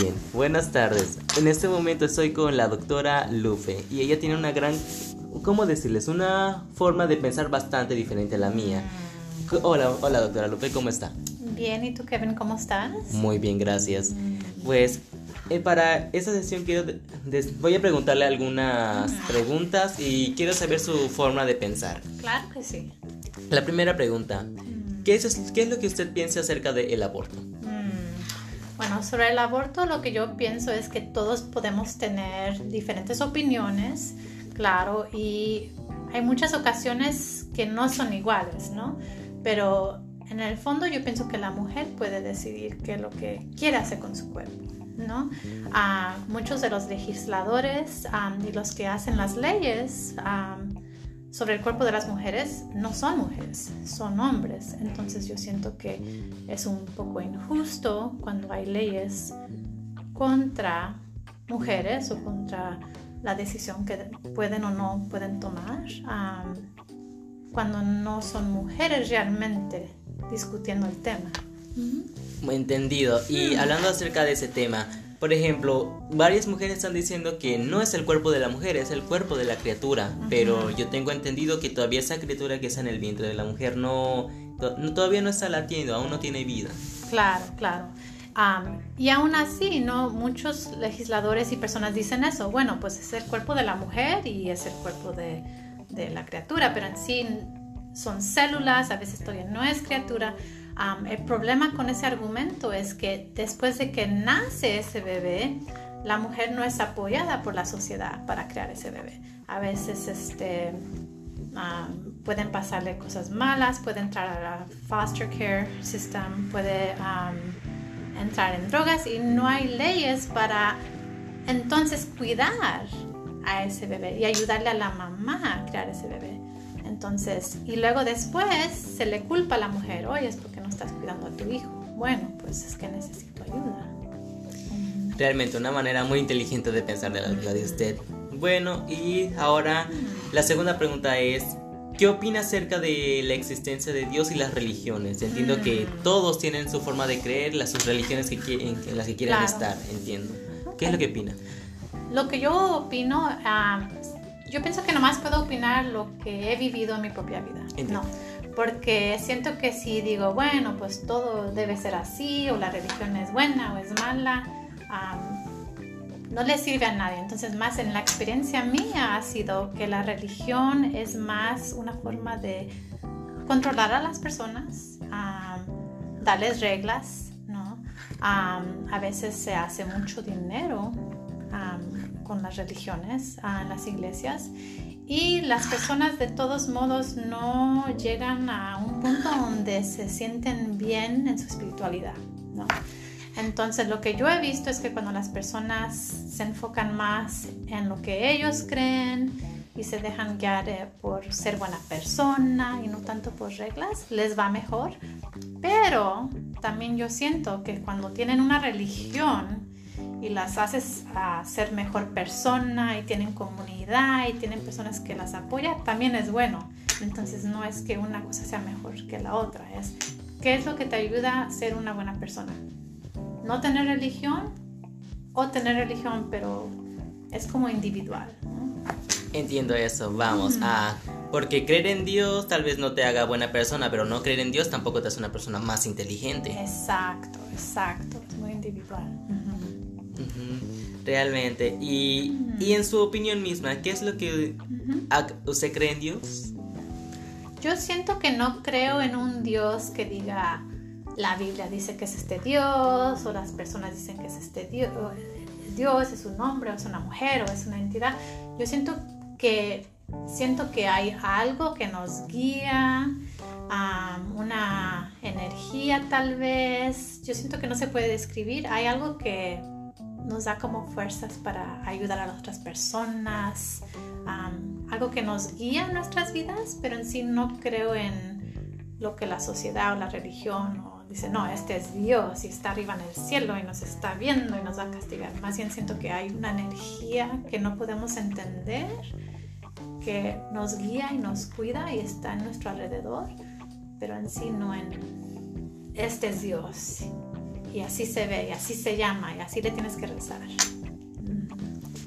Bien, buenas tardes. En este momento estoy con la doctora Lufe y ella tiene una gran, ¿cómo decirles? Una forma de pensar bastante diferente a la mía. Hola, hola doctora Lufe, ¿cómo está? Bien, ¿y tú Kevin, cómo estás? Muy bien, gracias. Pues eh, para esta sesión quiero voy a preguntarle algunas preguntas y quiero saber su forma de pensar. Claro que sí. La primera pregunta, ¿qué es, qué es lo que usted piensa acerca del aborto? Bueno, sobre el aborto lo que yo pienso es que todos podemos tener diferentes opiniones, claro, y hay muchas ocasiones que no son iguales, ¿no? Pero en el fondo yo pienso que la mujer puede decidir qué es lo que quiere hacer con su cuerpo, ¿no? Ah, muchos de los legisladores y los que hacen las leyes sobre el cuerpo de las mujeres no son mujeres, son hombres. Entonces yo siento que es un poco injusto cuando hay leyes contra mujeres o contra la decisión que pueden o no pueden tomar cuando no son mujeres realmente discutiendo el tema. Entendido. Y hablando acerca de ese tema, por ejemplo, varias mujeres están diciendo que no es el cuerpo de la mujer, es el cuerpo de la criatura. Pero yo tengo entendido que todavía esa criatura que está en el vientre de la mujer no, todavía no está latiendo, aún no tiene vida. Claro, claro. y aún así, ¿no? Muchos legisladores y personas dicen eso. Bueno, pues es el cuerpo de la mujer y es el cuerpo de, de la criatura, pero en sí son células, a veces todavía no es criatura el problema con ese argumento es que después de que nace ese bebé, la mujer no es apoyada por la sociedad para crear ese bebé. A veces este, pueden pasarle cosas malas, puede entrar a la foster care system, puede entrar en drogas y no hay leyes para entonces cuidar a ese bebé y ayudarle a la mamá a crear ese bebé. Entonces, y luego después se le culpa a la mujer, oye, es porque no estás cuidando a tu hijo. Bueno, pues es que necesito ayuda. Realmente una manera muy inteligente de pensar de la, de usted. Bueno, y ahora la segunda pregunta es, ¿qué opina acerca de la existencia de Dios y las religiones? Entiendo que mm. todos tienen su forma de creer, las sus religiones que quieren, en las que quieren estar, entiendo. ¿Qué es lo que opina? Lo que yo opino, ah, yo pienso que nomás puedo opinar lo que he vivido en mi propia vida. No, porque siento que si digo, bueno, pues todo debe ser así, o la religión es buena o es mala, no le sirve a nadie. Entonces, más en la experiencia mía ha sido que la religión es más una forma de controlar a las personas, darles reglas, ¿no? a veces se hace mucho dinero con las religiones, a las iglesias, y las personas de todos modos no llegan a un punto donde se sienten bien en su espiritualidad, ¿no? Entonces lo que yo he visto es que cuando las personas se enfocan más en lo que ellos creen y se dejan guiar eh, por ser buena persona y no tanto por reglas, les va mejor. Pero también yo siento que cuando tienen una religión y las haces a ser mejor persona y tienen comunidad y tienen personas que las apoyan, también es bueno. Entonces no es que una cosa sea mejor que la otra, es qué es lo que te ayuda a ser una buena persona. No tener religión o tener religión, pero es como individual. Entiendo eso, vamos a... Porque creer en Dios tal vez no te haga buena persona, pero no creer en Dios tampoco te hace una persona más inteligente. Exacto, exacto, es muy individual. Realmente. Y, en su opinión misma, ¿qué es lo que usted cree en Dios? Yo siento que no creo en un Dios que diga, la Biblia dice que es este Dios, o las personas dicen que es este Dios, Dios es un hombre, o es una mujer, o es una entidad. Yo siento que, siento que hay algo que nos guía, una energía tal vez. Yo siento que no se puede describir. Hay algo que nos da como fuerzas para ayudar a otras personas, algo que nos guía en nuestras vidas, pero en sí no creo en lo que la sociedad o la religión dice, no, este es Dios y está arriba en el cielo y nos está viendo y nos va a castigar. Más bien siento que hay una energía que no podemos entender, que nos guía y nos cuida y está en nuestro alrededor, pero en sí no en, este es Dios y así se ve, y así se llama, y así le tienes que rezar.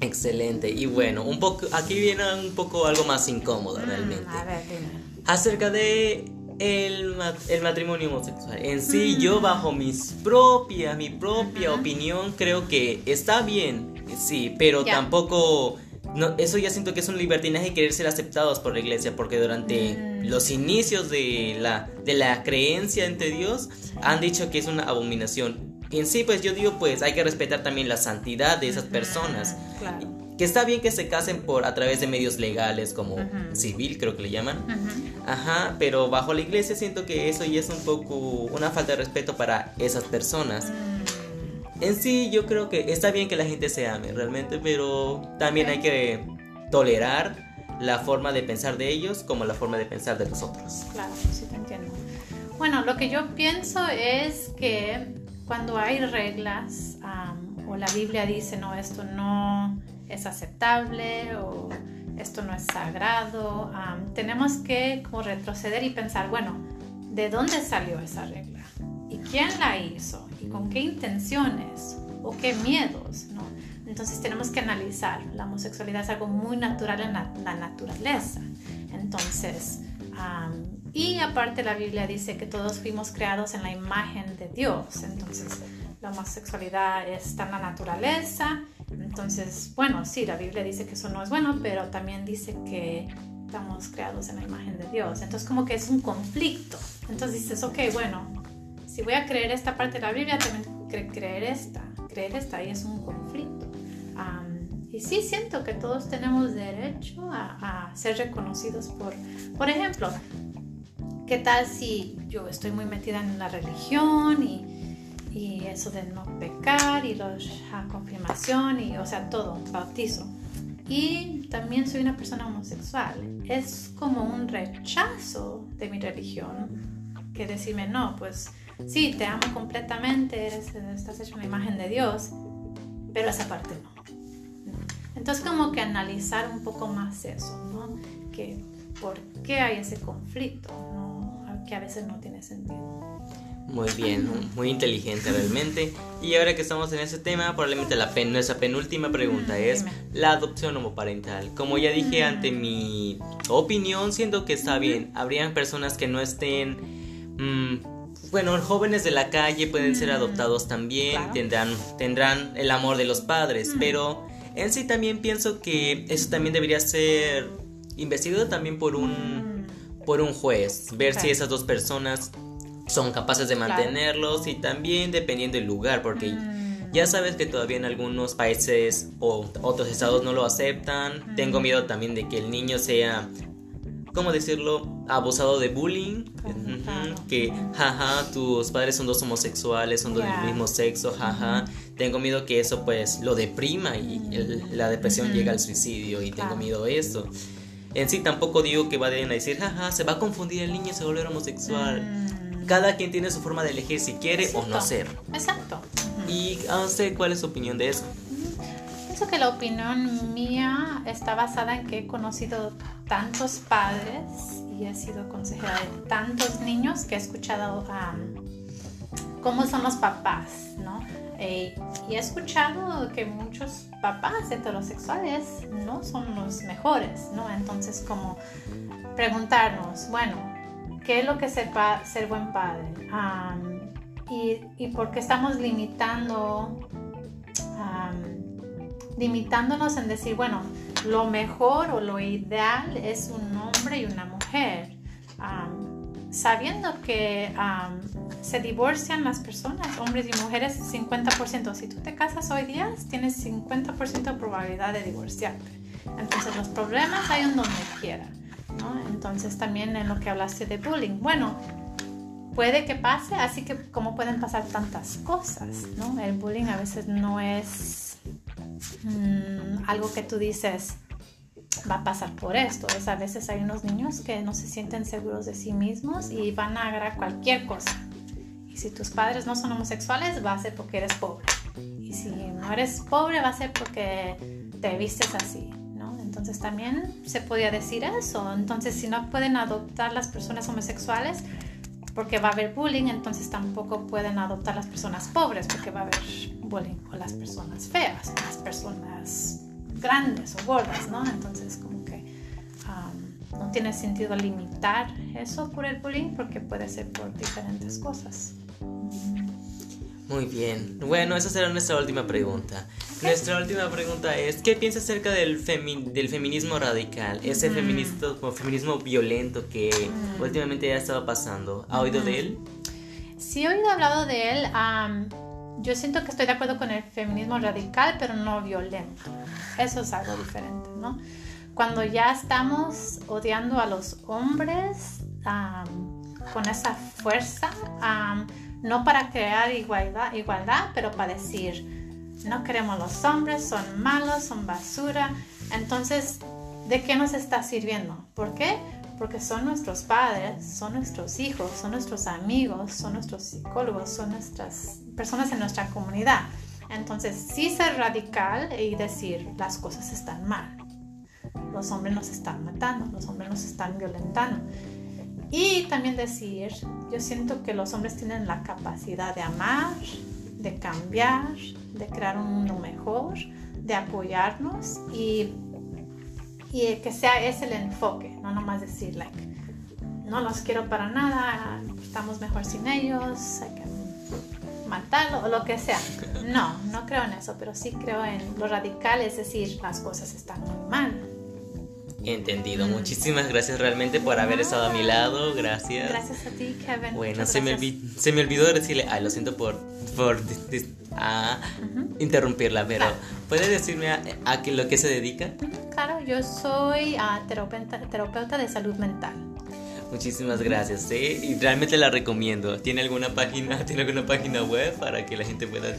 Excelente. Y bueno, un poco, aquí viene un poco algo más incómodo mm, realmente. A ver, dime. Acerca de el, el, matrimonio homosexual. En sí, yo mm. bajo mis propias, mi propia opinión, creo que está bien, sí, pero tampoco... No, eso ya siento que es un libertinaje querer ser aceptados por la iglesia, porque durante mm. los inicios de la, de la creencia entre Dios han dicho que es una abominación. En sí, pues yo digo, pues hay que respetar también la santidad de esas personas. Que está bien que se casen por a través de medios legales como civil, creo que le llaman. Ajá, pero bajo la iglesia siento que eso ya es un poco una falta de respeto para esas personas. En sí, yo creo que está bien que la gente se ame realmente, pero también hay que tolerar la forma de pensar de ellos como la forma de pensar de nosotros. Claro, sí te entiendo. Bueno, lo que yo pienso es que cuando hay reglas o la Biblia dice, no, esto no es aceptable o esto no es sagrado. tenemos que como retroceder y pensar, bueno, ¿de dónde salió esa regla? ¿Y quién la hizo? ¿Y con qué intenciones? ¿O qué miedos? ¿no? Entonces tenemos que analizar. La homosexualidad es algo muy natural en la, naturaleza. Entonces, y aparte la Biblia dice que todos fuimos creados en la imagen de Dios. Entonces, la homosexualidad está en la naturaleza entonces, bueno, sí, la Biblia dice que eso no es bueno, pero también dice que estamos creados en la imagen de Dios. Entonces, como que es un conflicto. Entonces dices, ok, bueno, si voy a creer esta parte de la Biblia, también creer esta, creer esta, y es un conflicto. y sí siento que todos tenemos derecho a, a ser reconocidos por, por ejemplo, ¿qué tal si yo estoy muy metida en la religión y y eso de no pecar y la confirmación y o sea todo, bautizo. Y también soy una persona homosexual. Es como un rechazo de mi religión que decirme, no, pues sí, te amo completamente, eres, estás hecho una imagen de Dios, pero esa parte no. Entonces como que analizar un poco más eso, ¿no? Que por qué hay ese conflicto, ¿no? que a veces no tiene sentido. Muy bien, muy inteligente realmente. Y ahora que estamos en ese tema, probablemente la pen, nuestra penúltima pregunta es la adopción homoparental. Como ya dije ante mi opinión, siento que está bien. Habrían personas que no estén... Mm, bueno, jóvenes de la calle pueden ser adoptados también, tendrán, tendrán el amor de los padres, pero en sí también pienso que eso también debería ser investigado también por un, por un juez, ver si esas dos personas son capaces de mantenerlos y también dependiendo del lugar, porque mm. ya sabes que todavía en algunos países o otros estados no lo aceptan. Mm. Tengo miedo también de que el niño sea, ¿cómo decirlo?, abusado de bullying. Que, jaja, tus padres son dos homosexuales, son del mismo sexo, jaja. Tengo miedo que eso pues lo deprima y la depresión llega al suicidio y tengo miedo de eso. En sí tampoco digo que vayan a decir, jaja, se va a confundir el niño, se va a volver homosexual. Mm cada quien tiene su forma de elegir si quiere o no ser. Exacto. ¿Y no sé cuál es su opinión de eso? Pienso que la opinión mía está basada en que he conocido tantos padres y he sido consejera de tantos niños que he escuchado cómo son los papás, ¿no? Eh, y he escuchado que muchos papás heterosexuales no son los mejores, ¿no? Entonces, como preguntarnos, bueno, qué es lo que sepa ser buen padre y, y, por qué estamos limitando, limitándonos en decir, bueno, lo mejor o lo ideal es un hombre y una mujer, sabiendo que se divorcian las personas, hombres y mujeres, 50%. Si tú te casas hoy día, tienes 50% de probabilidad de divorciarte. Entonces los problemas hay en donde quiera. Entonces también en lo que hablaste de bullying, bueno, puede que pase, así que como pueden pasar tantas cosas, ¿no? El bullying a veces no es mm, algo que tú dices va a pasar por esto, es a veces hay unos niños que no se sienten seguros de sí mismos y van a agarrar cualquier cosa. Y si tus padres no son homosexuales, va a ser porque eres pobre. Y si no eres pobre, va a ser porque te vistes así. Entonces también se podía decir eso. Entonces si no pueden adoptar las personas homosexuales, porque va a haber bullying, entonces tampoco pueden adoptar las personas pobres porque va a haber bullying con las personas feas, las personas grandes o gordas, ¿no? Entonces como que um, no tiene sentido limitar eso por el bullying porque puede ser por diferentes cosas. Muy bien. Bueno, esa será nuestra última pregunta. Nuestra última pregunta es, ¿qué piensas acerca del, del feminismo radical? Ese feminismo, feminismo violento que últimamente ya estado pasando. ¿Ha oído de él? Sí, he oído hablado de él. Yo siento que estoy de acuerdo con el feminismo radical, pero no violento. Eso es algo diferente, ¿no? Cuando ya estamos odiando a los hombres con esa fuerza, no para crear igualdad, igualdad, pero para decir, no queremos los hombres, son malos, son basura. Entonces, ¿de qué nos está sirviendo? ¿Por qué? Porque son nuestros padres, son nuestros hijos, son nuestros amigos, son nuestros psicólogos, son nuestras personas en nuestra comunidad. Entonces, sí ser radical y decir las cosas están mal. Los hombres nos están matando, los hombres nos están violentando. Y también decir, yo siento que los hombres tienen la capacidad de amar, de cambiar, de crear un mundo mejor, de apoyarnos y, y que sea ese el enfoque, no nomás decir, like, no los quiero para nada, estamos mejor sin ellos, hay que matarlo o lo que sea. No, no creo en eso, pero sí creo en lo radical, es decir, las cosas están muy mal Entendido. Muchísimas gracias realmente por haber estado a mi lado. Gracias. Gracias a ti, Kevin. Bueno, se me, se me, olvidó decirle, ay, lo siento por, por interrumpirla, pero ¿puede decirme a, a, lo que se dedica? Claro, yo soy ah, terapeuta, terapeuta de salud mental. Muchísimas gracias, ¿eh? Y realmente la recomiendo. ¿Tiene alguna página, tiene alguna página web para que la gente pueda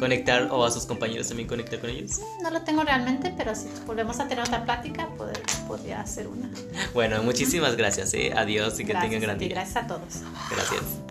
conectar o a sus compañeros también conectar con ellos? No lo tengo realmente, pero si volvemos a tener otra plática, podría hacer una. Bueno, muchísimas gracias, ¿eh? Adiós y que tengan gran día. Gracias a todos. Gracias.